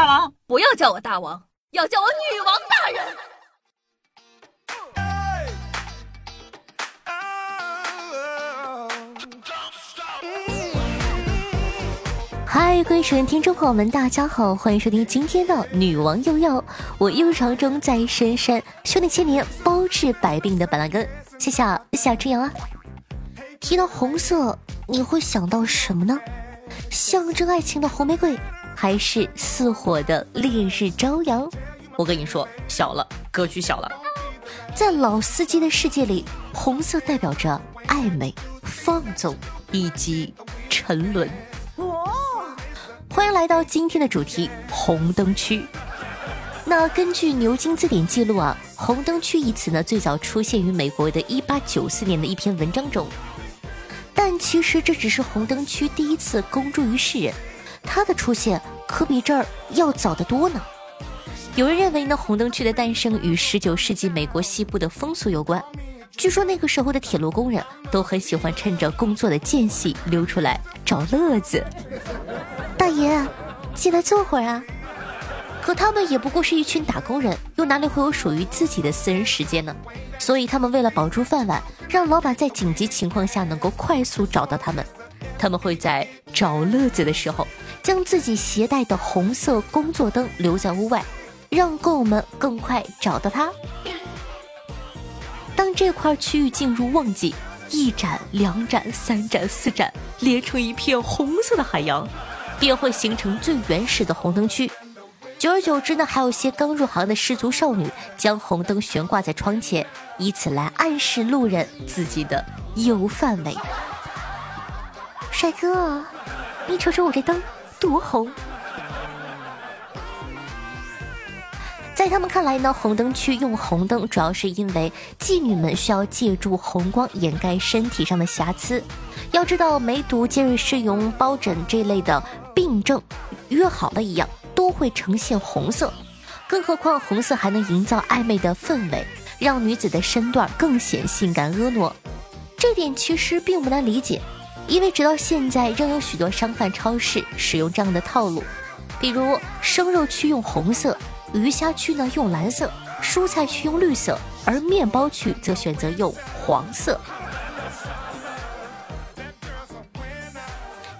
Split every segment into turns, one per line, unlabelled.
大王，
不要叫我大王，要叫我女王大人。
嗨，各位收听众朋友们，大家好，欢迎收听今天的女王又要。我又长中在深山，修炼千年，包治百病的板蓝根。谢谢夏之阳啊。提到红色，你会想到什么呢？象征爱情的红玫瑰，还是似火的烈日朝阳？
我跟你说，小了，格局小了。
在老司机的世界里，红色代表着爱美、放纵以及沉沦。欢迎来到今天的主题红灯区。那根据牛津字典记录啊，红灯区一词呢最早出现于美国的1894年的一篇文章中。但其实这只是红灯区第一次公诸于世人，他的出现可比这儿要早得多呢。有人认为呢，红灯区的诞生与十九世纪美国西部的风俗有关。据说那个时候的铁路工人都很喜欢趁着工作的间隙溜出来找乐子。大爷，进来坐会儿啊！可他们也不过是一群打工人，又哪里会有属于自己的私人时间呢？所以他们为了保住饭碗，让老板在紧急情况下能够快速找到他们，他们会在找乐子的时候，将自己携带的红色工作灯留在屋外，让工友们更快找到他。当这块区域进入旺季，一盏、两盏、三盏、四盏，连成一片红色的海洋。便会形成最原始的红灯区。久而久之呢，还有些刚入行的失足少女将红灯悬挂在窗前，以此来暗示路人自己的有范围。帅哥，你瞅瞅我这灯多红！在他们看来呢，红灯区用红灯主要是因为妓女们需要借助红光掩盖身体上的瑕疵。要知道，梅毒、尖锐湿疣、疱疹这类的病症，约好了一样都会呈现红色。更何况红色还能营造暧昧的氛围，让女子的身段更显性感婀娜。这点其实并不难理解，因为直到现在仍有许多商贩超市使用这样的套路，比如生肉区用红色。鱼虾区呢用蓝色，蔬菜区用绿色，而面包区则选择用黄色。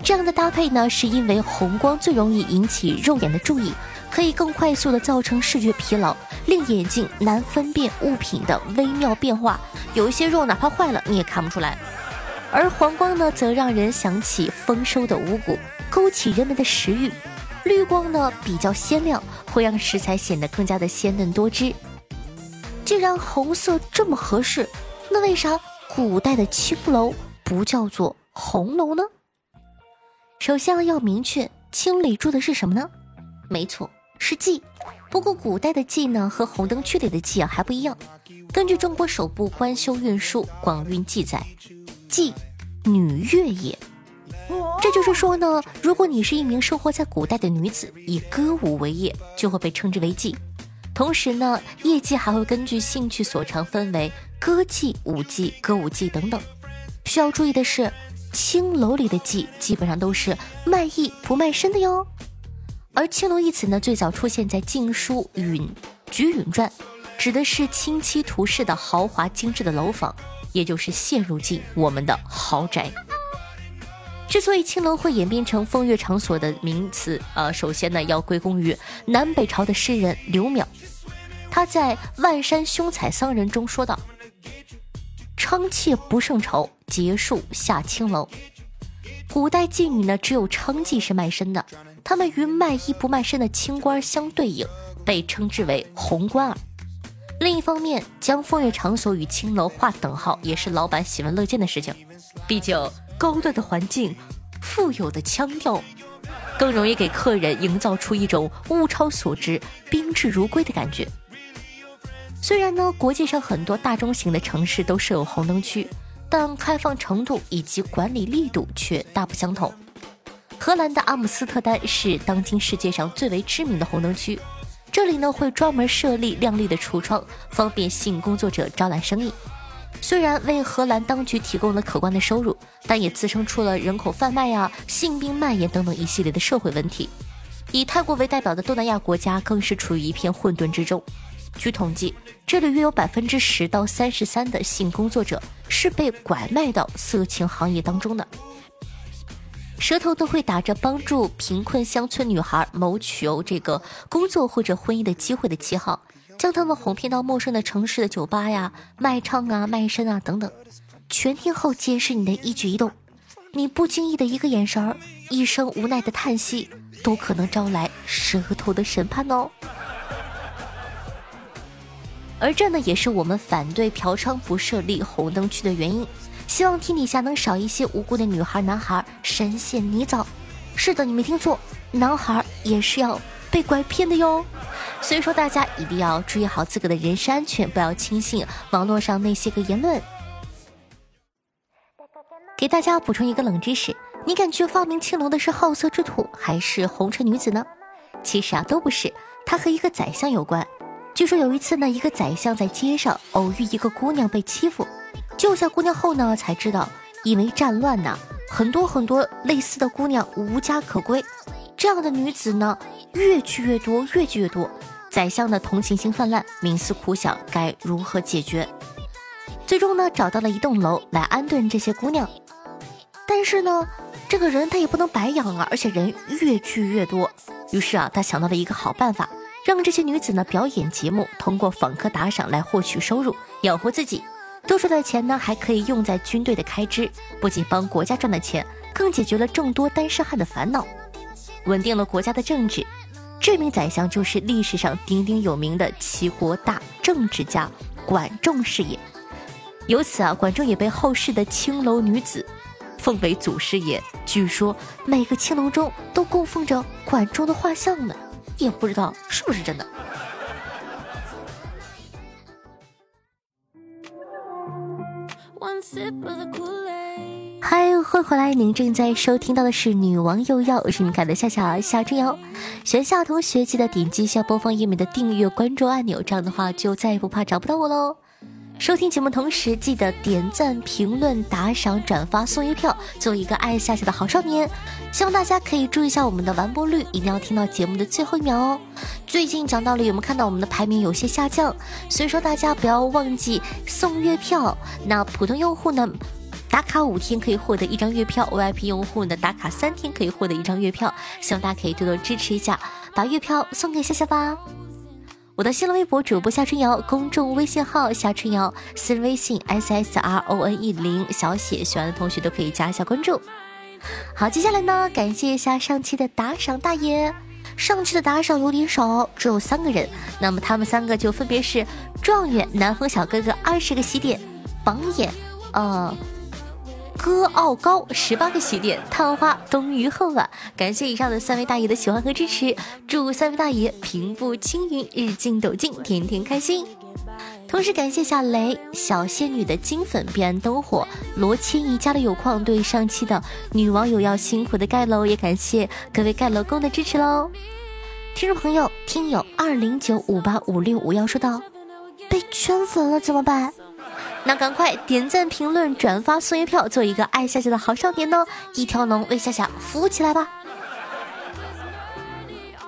这样的搭配呢，是因为红光最容易引起肉眼的注意，可以更快速的造成视觉疲劳，令眼睛难分辨物品的微妙变化。有一些肉哪怕坏了，你也看不出来。而黄光呢，则让人想起丰收的五谷，勾起人们的食欲。绿光呢比较鲜亮，会让食材显得更加的鲜嫩多汁。既然红色这么合适，那为啥古代的青楼不叫做红楼呢？首先要明确，青里住的是什么呢？没错，是妓。不过古代的妓呢和红灯区里的妓啊还不一样。根据中国首部官修运输《广运》记载，妓，女乐也。这就是说呢，如果你是一名生活在古代的女子，以歌舞为业，就会被称之为妓。同时呢，业妓还会根据兴趣所长分为歌妓、舞妓、歌舞妓等等。需要注意的是，青楼里的妓基本上都是卖艺不卖身的哟。而青楼一词呢，最早出现在《晋书·允菊允传》，指的是清漆涂饰的豪华精致的楼房，也就是现如今我们的豪宅。之所以青楼会演变成风月场所的名词，呃，首先呢要归功于南北朝的诗人刘邈，他在《万山凶采桑人》中说道：“娼妾不胜愁，结束下青楼。”古代妓女呢，只有娼妓是卖身的，他们与卖艺不卖身的清官相对应，被称之为红官儿。另一方面，将风月场所与青楼划等号，也是老板喜闻乐见的事情，毕竟。高端的环境，富有的腔调，更容易给客人营造出一种物超所值、宾至如归的感觉。虽然呢，国际上很多大中型的城市都设有红灯区，但开放程度以及管理力度却大不相同。荷兰的阿姆斯特丹是当今世界上最为知名的红灯区，这里呢会专门设立亮丽的橱窗，方便性工作者招揽生意。虽然为荷兰当局提供了可观的收入，但也滋生出了人口贩卖呀、性病蔓延等等一系列的社会问题。以泰国为代表的东南亚国家更是处于一片混沌之中。据统计，这里约有百分之十到三十三的性工作者是被拐卖到色情行业当中的。舌头都会打着帮助贫困乡村女孩谋求这个工作或者婚姻的机会的旗号，将他们哄骗到陌生的城市的酒吧呀、卖唱啊、卖身啊等等，全天候监视你的一举一动。你不经意的一个眼神儿，一声无奈的叹息，都可能招来蛇头的审判哦。而这呢，也是我们反对嫖娼不设立红灯区的原因。希望天底下能少一些无辜的女孩、男孩深陷泥沼。是的，你没听错，男孩也是要被拐骗的哟。所以说，大家一定要注意好自个的人身安全，不要轻信网络上那些个言论。给大家补充一个冷知识：你感觉发明青龙的是好色之徒还是红尘女子呢？其实啊，都不是，他和一个宰相有关。据说有一次呢，一个宰相在街上偶遇一个姑娘被欺负。救下姑娘后呢，才知道因为战乱呐，很多很多类似的姑娘无家可归，这样的女子呢越聚越多，越聚越多。宰相的同情心泛滥，冥思苦想该如何解决。最终呢，找到了一栋楼来安顿这些姑娘。但是呢，这个人他也不能白养啊，而且人越聚越多。于是啊，他想到了一个好办法，让这些女子呢表演节目，通过访客打赏来获取收入，养活自己。多出来的钱呢，还可以用在军队的开支，不仅帮国家赚了钱，更解决了众多单身汉的烦恼，稳定了国家的政治。这名宰相就是历史上鼎鼎有名的齐国大政治家管仲是也。由此啊，管仲也被后世的青楼女子奉为祖师爷。据说每个青楼中都供奉着管仲的画像呢，也不知道是不是真的。嗨，欢迎回来！您正在收听到的是《女王又要》，我是你们的夏夏夏春瑶。学校同学记得点击一下播放页面的订阅关注按钮，这样的话就再也不怕找不到我喽。收听节目同时，记得点赞、评论、打赏、转发、送月票，做一个爱夏夏的好少年。希望大家可以注意一下我们的完播率，一定要听到节目的最后一秒哦。最近讲道理，有没有看到我们的排名有些下降？所以说大家不要忘记送月票。那普通用户呢，打卡五天可以获得一张月票；VIP 用户呢，打卡三天可以获得一张月票。希望大家可以多多支持一下，把月票送给夏夏吧。我的新浪微博主播夏春瑶，公众微信号夏春瑶，私人微信 s s r o n e 零小写，喜欢的同学都可以加一下关注。好，接下来呢，感谢一下上期的打赏大爷。上期的打赏有点少，只有三个人，那么他们三个就分别是状元、南风小哥哥二十个喜点，榜眼，呃。歌傲高十八个喜点，探花冬雨后啊！感谢以上的三位大爷的喜欢和支持，祝三位大爷平步青云，日进斗金，天天开心。同时感谢小雷、小仙女的金粉、彼岸灯火、罗千一家的有矿对上期的女网友要辛苦的盖楼，也感谢各位盖楼工的支持喽。听众朋友，听友二零九五八五六五幺说道：“被圈粉了怎么办？那赶快点赞、评论、转发、送月票，做一个爱夏夏的好少年呢！一条龙为夏夏服务起来吧！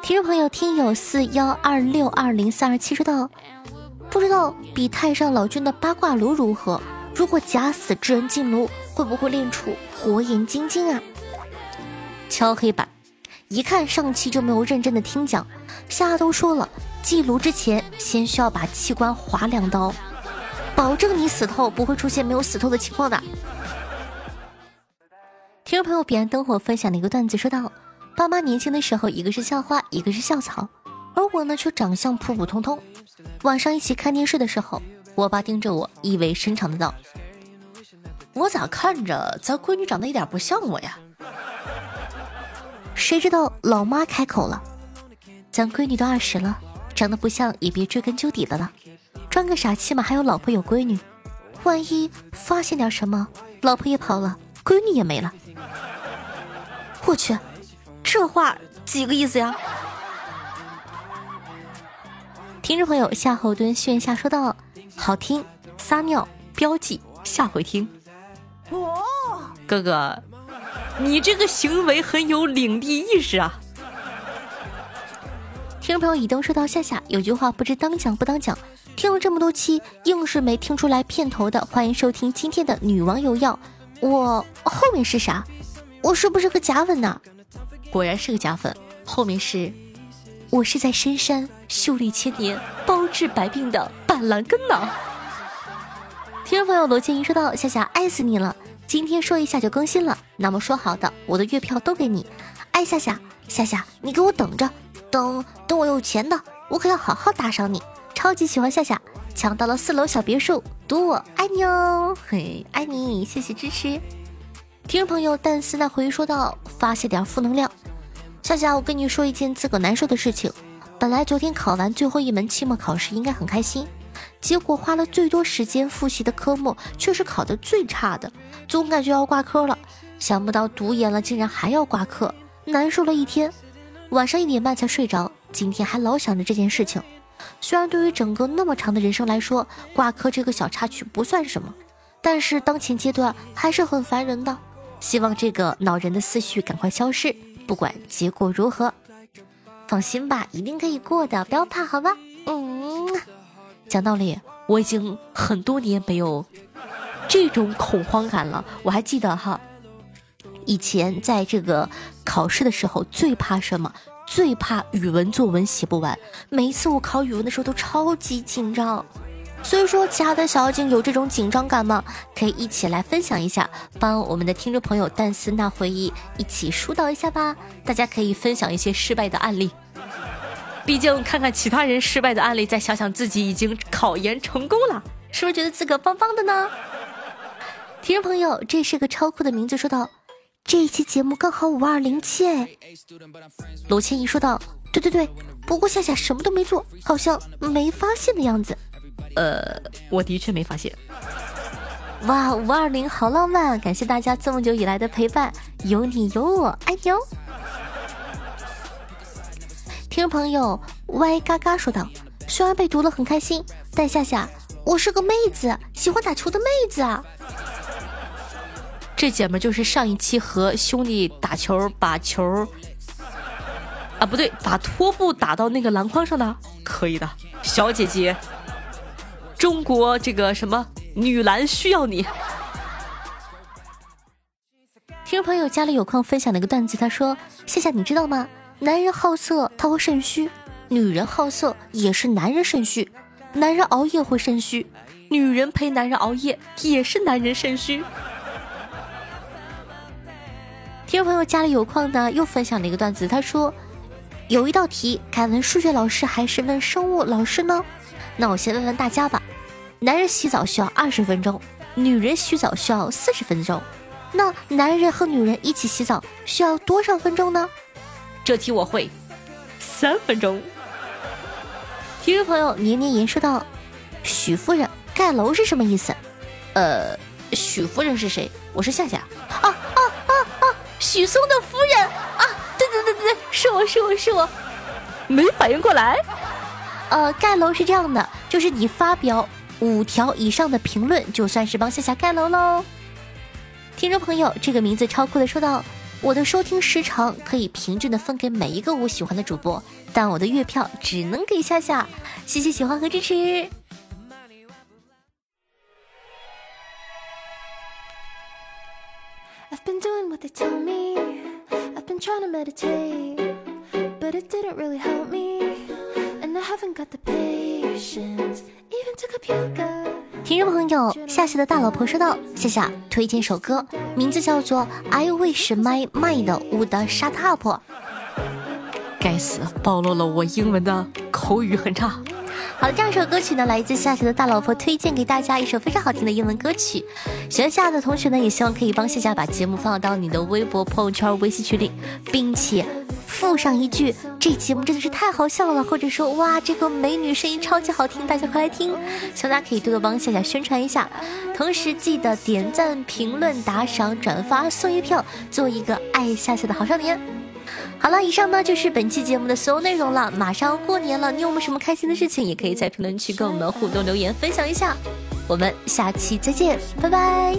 听众朋友，听友四幺二六二零三二七说道：“不知道比太上老君的八卦炉如何？如果假死之人进炉，会不会练出火眼金睛啊？”敲黑板，一看上期就没有认真的听讲，夏都说了，进炉之前先需要把器官划两刀。保证你死透，不会出现没有死透的情况的。听众朋友，彼岸灯火分享了一个段子，说道：爸妈年轻的时候，一个是校花，一个是校草，而我呢却长相普普通通。晚上一起看电视的时候，我爸盯着我，意味深长的道：“我咋看着咱闺女长得一点不像我呀？”谁知道老妈开口了：“咱闺女都二十了，长得不像也别追根究底的了。”装个傻，起码还有老婆有闺女，万一发现点什么，老婆也跑了，闺女也没了。我去，这话几个意思呀？听众朋友夏侯惇炫下说道：“好听，撒尿标记，下回听。哦，哥哥，你这个行为很有领地意识啊。听众朋友以东说到夏夏有句话不知当讲不当讲，听了这么多期硬是没听出来片头的，欢迎收听今天的女王有药。我后面是啥？我是不是个假粉呢？果然是个假粉。后面是，我是在深山修历千年，包治百病的板蓝根呢。听众朋友罗建一说到夏夏爱死你了，今天说一下就更新了。那么说好的，我的月票都给你，爱夏夏夏夏，你给我等着，等等我有钱的，我可要好好打赏你。超级喜欢夏夏，抢到了四楼小别墅，赌我爱你哦，嘿，爱你，谢谢支持。听众朋友但思那回说道：发泄点负能量，夏夏，我跟你说一件自个难受的事情。本来昨天考完最后一门期末考试应该很开心，结果花了最多时间复习的科目却是考的最差的，总感觉要挂科了。想不到读研了竟然还要挂科，难受了一天，晚上一点半才睡着。今天还老想着这件事情。虽然对于整个那么长的人生来说，挂科这个小插曲不算什么，但是当前阶段还是很烦人的。希望这个恼人的思绪赶快消失，不管结果如何，放心吧，一定可以过的，不要怕，好吧？嗯，讲道理，我已经很多年没有这种恐慌感了。我还记得哈，以前在这个考试的时候最怕什么？最怕语文作文写不完。每一次我考语文的时候都超级紧张。所以说，其他的小妖精有这种紧张感吗？可以一起来分享一下，帮我们的听众朋友但思那回忆一起疏导一下吧。大家可以分享一些失败的案例，毕竟看看其他人失败的案例，再想想自己已经考研成功了，是不是觉得自个棒棒的呢？听众朋友，这是个超酷的名字，说道：“这一期节目刚好五二零七哎。”罗千怡说道：“对对对，不过夏夏什么都没做，好像没发现的样子。”
呃，我的确没发现。
哇，五二零好浪漫！感谢大家这么久以来的陪伴，有你有我，爱你哦。听众朋友歪嘎嘎说道：“虽然被读了很开心，但夏夏，我是个妹子，喜欢打球的妹子啊。”
这姐们就是上一期和兄弟打球把球啊不对，把拖布打到那个篮筐上的，可以的，小姐姐。中国这个什么女篮需要你。
听众朋友家里有空分享了一个段子，他说：“夏夏，你知道吗？男人好色他会肾虚，女人好色也是男人肾虚。男人熬夜会肾虚，女人陪男人熬夜也是男人肾虚。”听众朋友家里有矿呢，又分享了一个段子，他说：“有一道题该问数学老师还是问生物老师呢？那我先问问大家吧。”男人洗澡需要二十分钟，女人洗澡需要四十分钟。那男人和女人一起洗澡需要多少分钟呢？
这题我会，三分钟。
听众朋友年年言说道：“许夫人盖楼是什么意思？”
呃，许夫人是谁？我是夏夏。
啊！许嵩的夫人啊！对对对对对，是我是我是我，
没反应过来。
呃，盖楼是这样的，就是你发表。五条以上的评论就算是帮夏夏盖楼喽。听众朋友，这个名字超酷的说道：“我的收听时长可以平均的分给每一个我喜欢的主播，但我的月票只能给夏夏。谢谢喜欢和支持。听众朋友，夏夏的大老婆说道：“夏夏推荐首歌，名字叫做《I Wish My Mind》Would Shut Up。”
该死，暴露了我英文的口语很差。
好的，这样一首歌曲呢，来自夏夏的大老婆推荐给大家一首非常好听的英文歌曲。喜欢夏夏的同学呢，也希望可以帮夏夏把节目放到你的微博、朋友圈、微信群里，并且。附上一句，这节目真的是太好笑了，或者说哇，这个美女声音超级好听，大家快来听！希望大家可以多多帮夏夏宣传一下，同时记得点赞、评论、打赏、转发，送一票，做一个爱夏夏的好少年。好了，以上呢就是本期节目的所有内容了。马上过年了，你有没有什么开心的事情，也可以在评论区跟我们互动留言分享一下。我们下期再见，拜拜。